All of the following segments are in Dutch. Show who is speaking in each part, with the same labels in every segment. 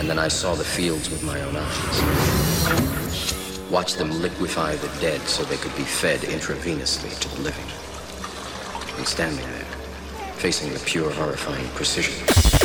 Speaker 1: And then I saw the fields with my own eyes. Watched them liquefy the dead so they could be fed intravenously to the living. And standing there, facing the pure, horrifying precision.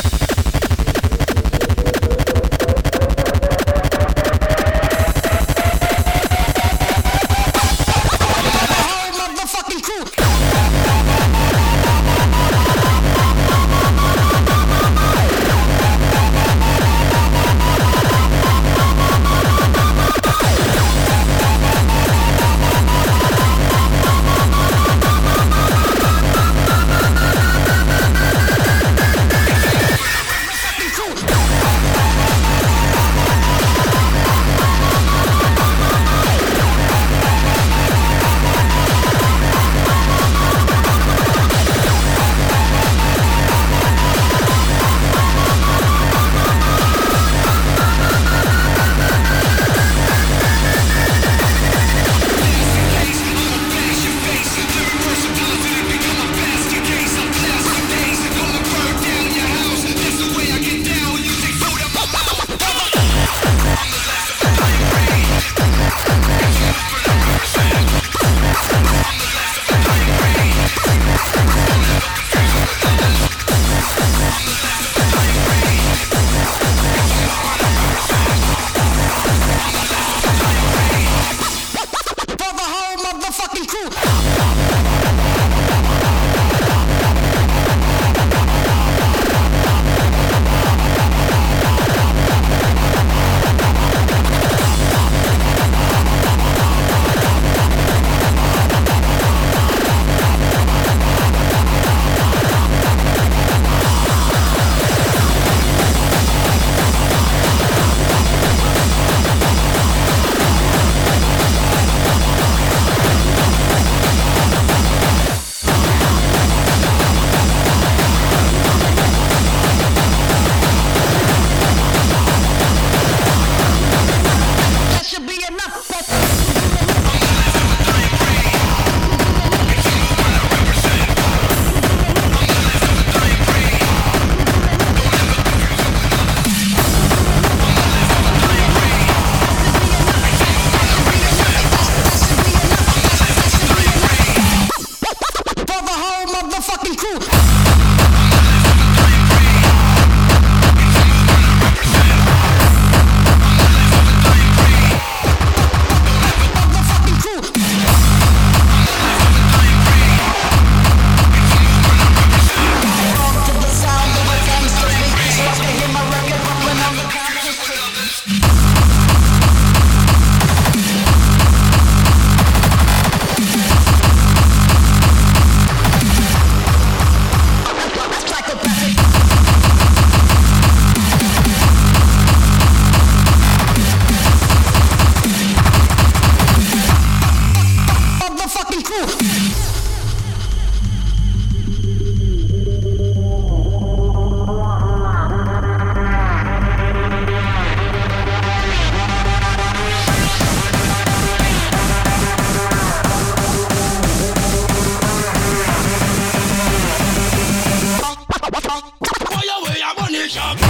Speaker 2: Bishop!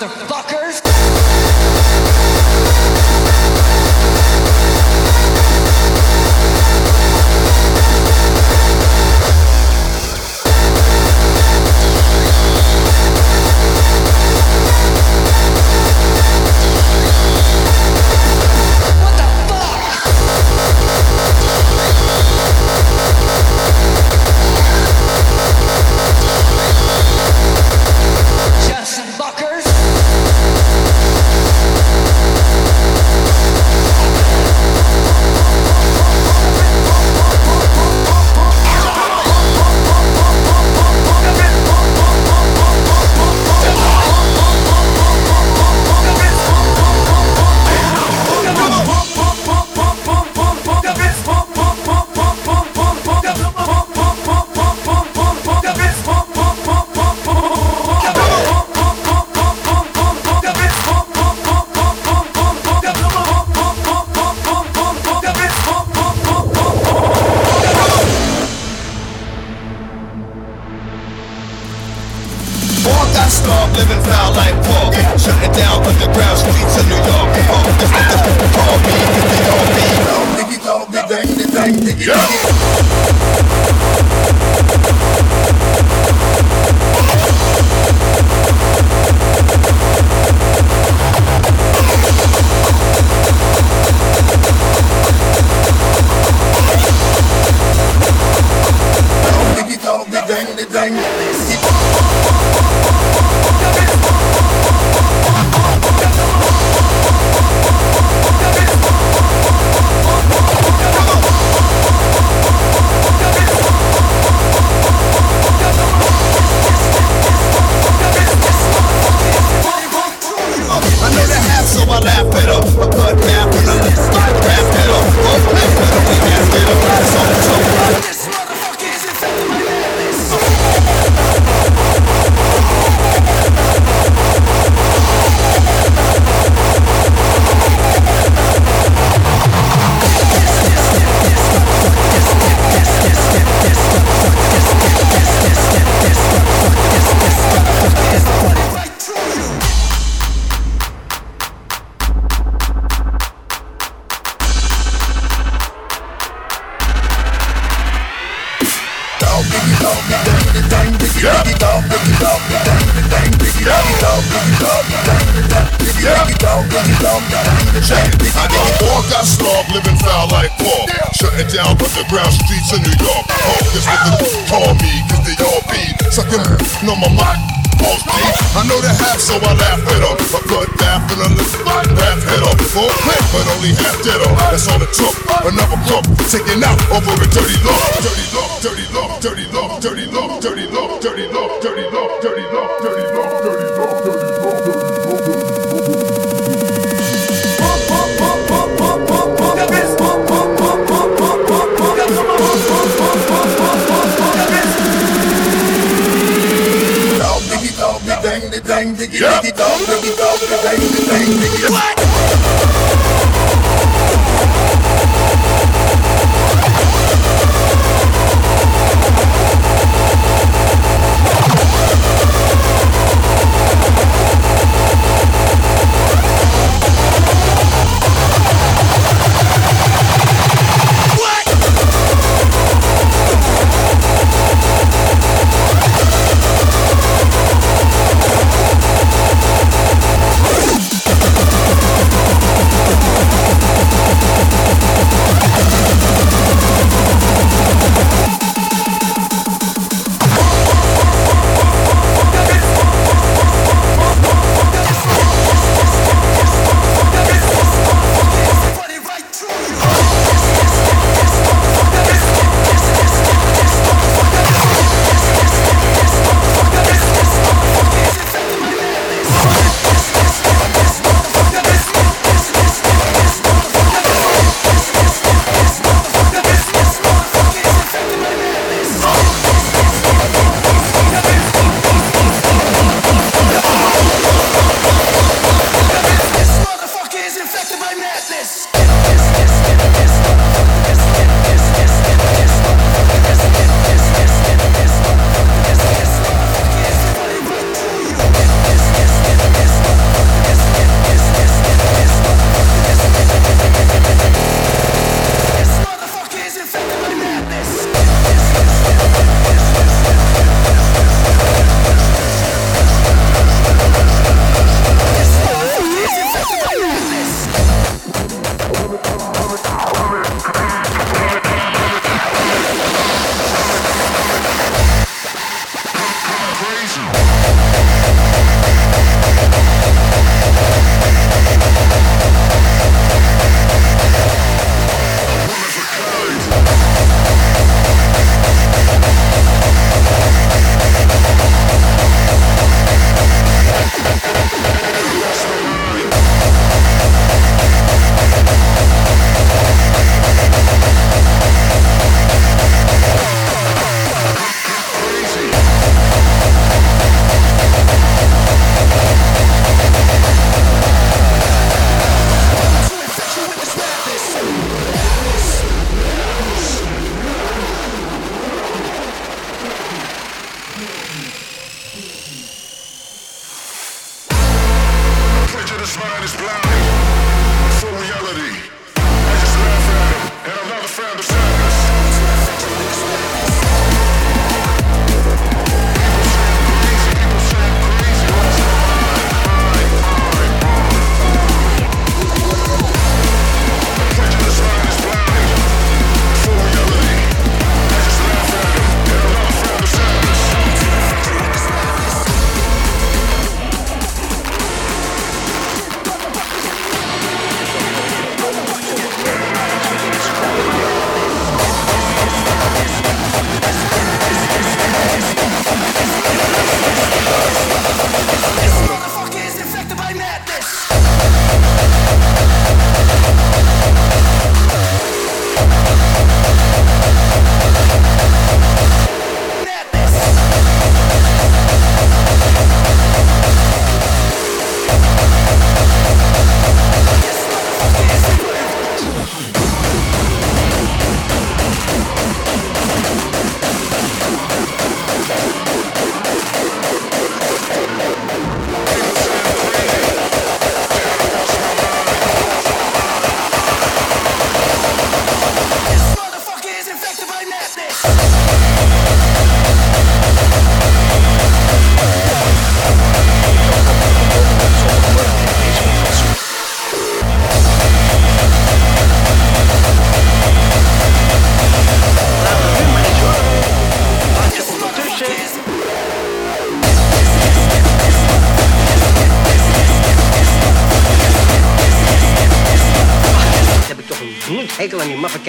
Speaker 2: motherfuckers.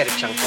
Speaker 2: Ericson.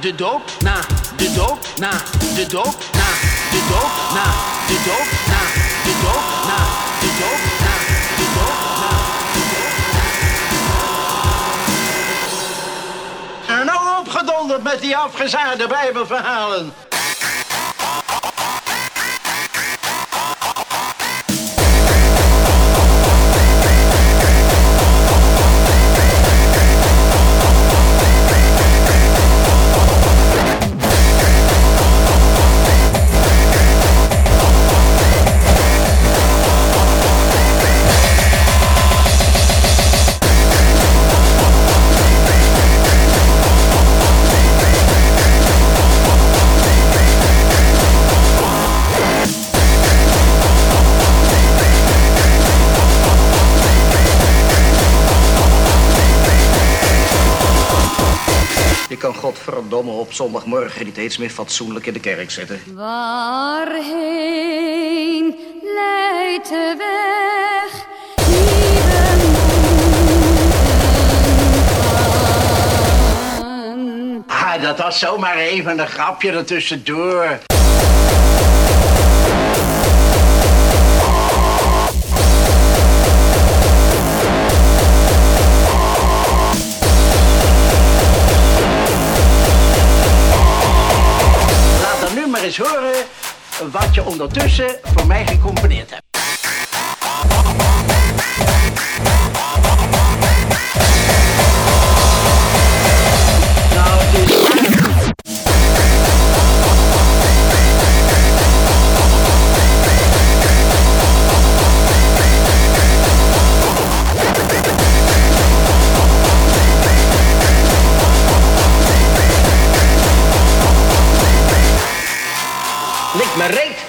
Speaker 2: De dood? Na de dood? Na de dood? Na de dood? Na de dood? Na de dood? Na de dood? Na de dood? Na de dood?
Speaker 3: En nou opgedonderd met die afgezaagde bijbelverhalen. Op zondagmorgen niet eens meer fatsoenlijk in de kerk zitten.
Speaker 4: Waarheen leidt de weg?
Speaker 3: Ah, dat was zomaar even een grapje ertussendoor. Eens horen wat je ondertussen voor mij gecomponeerd hebt. Lik me reet!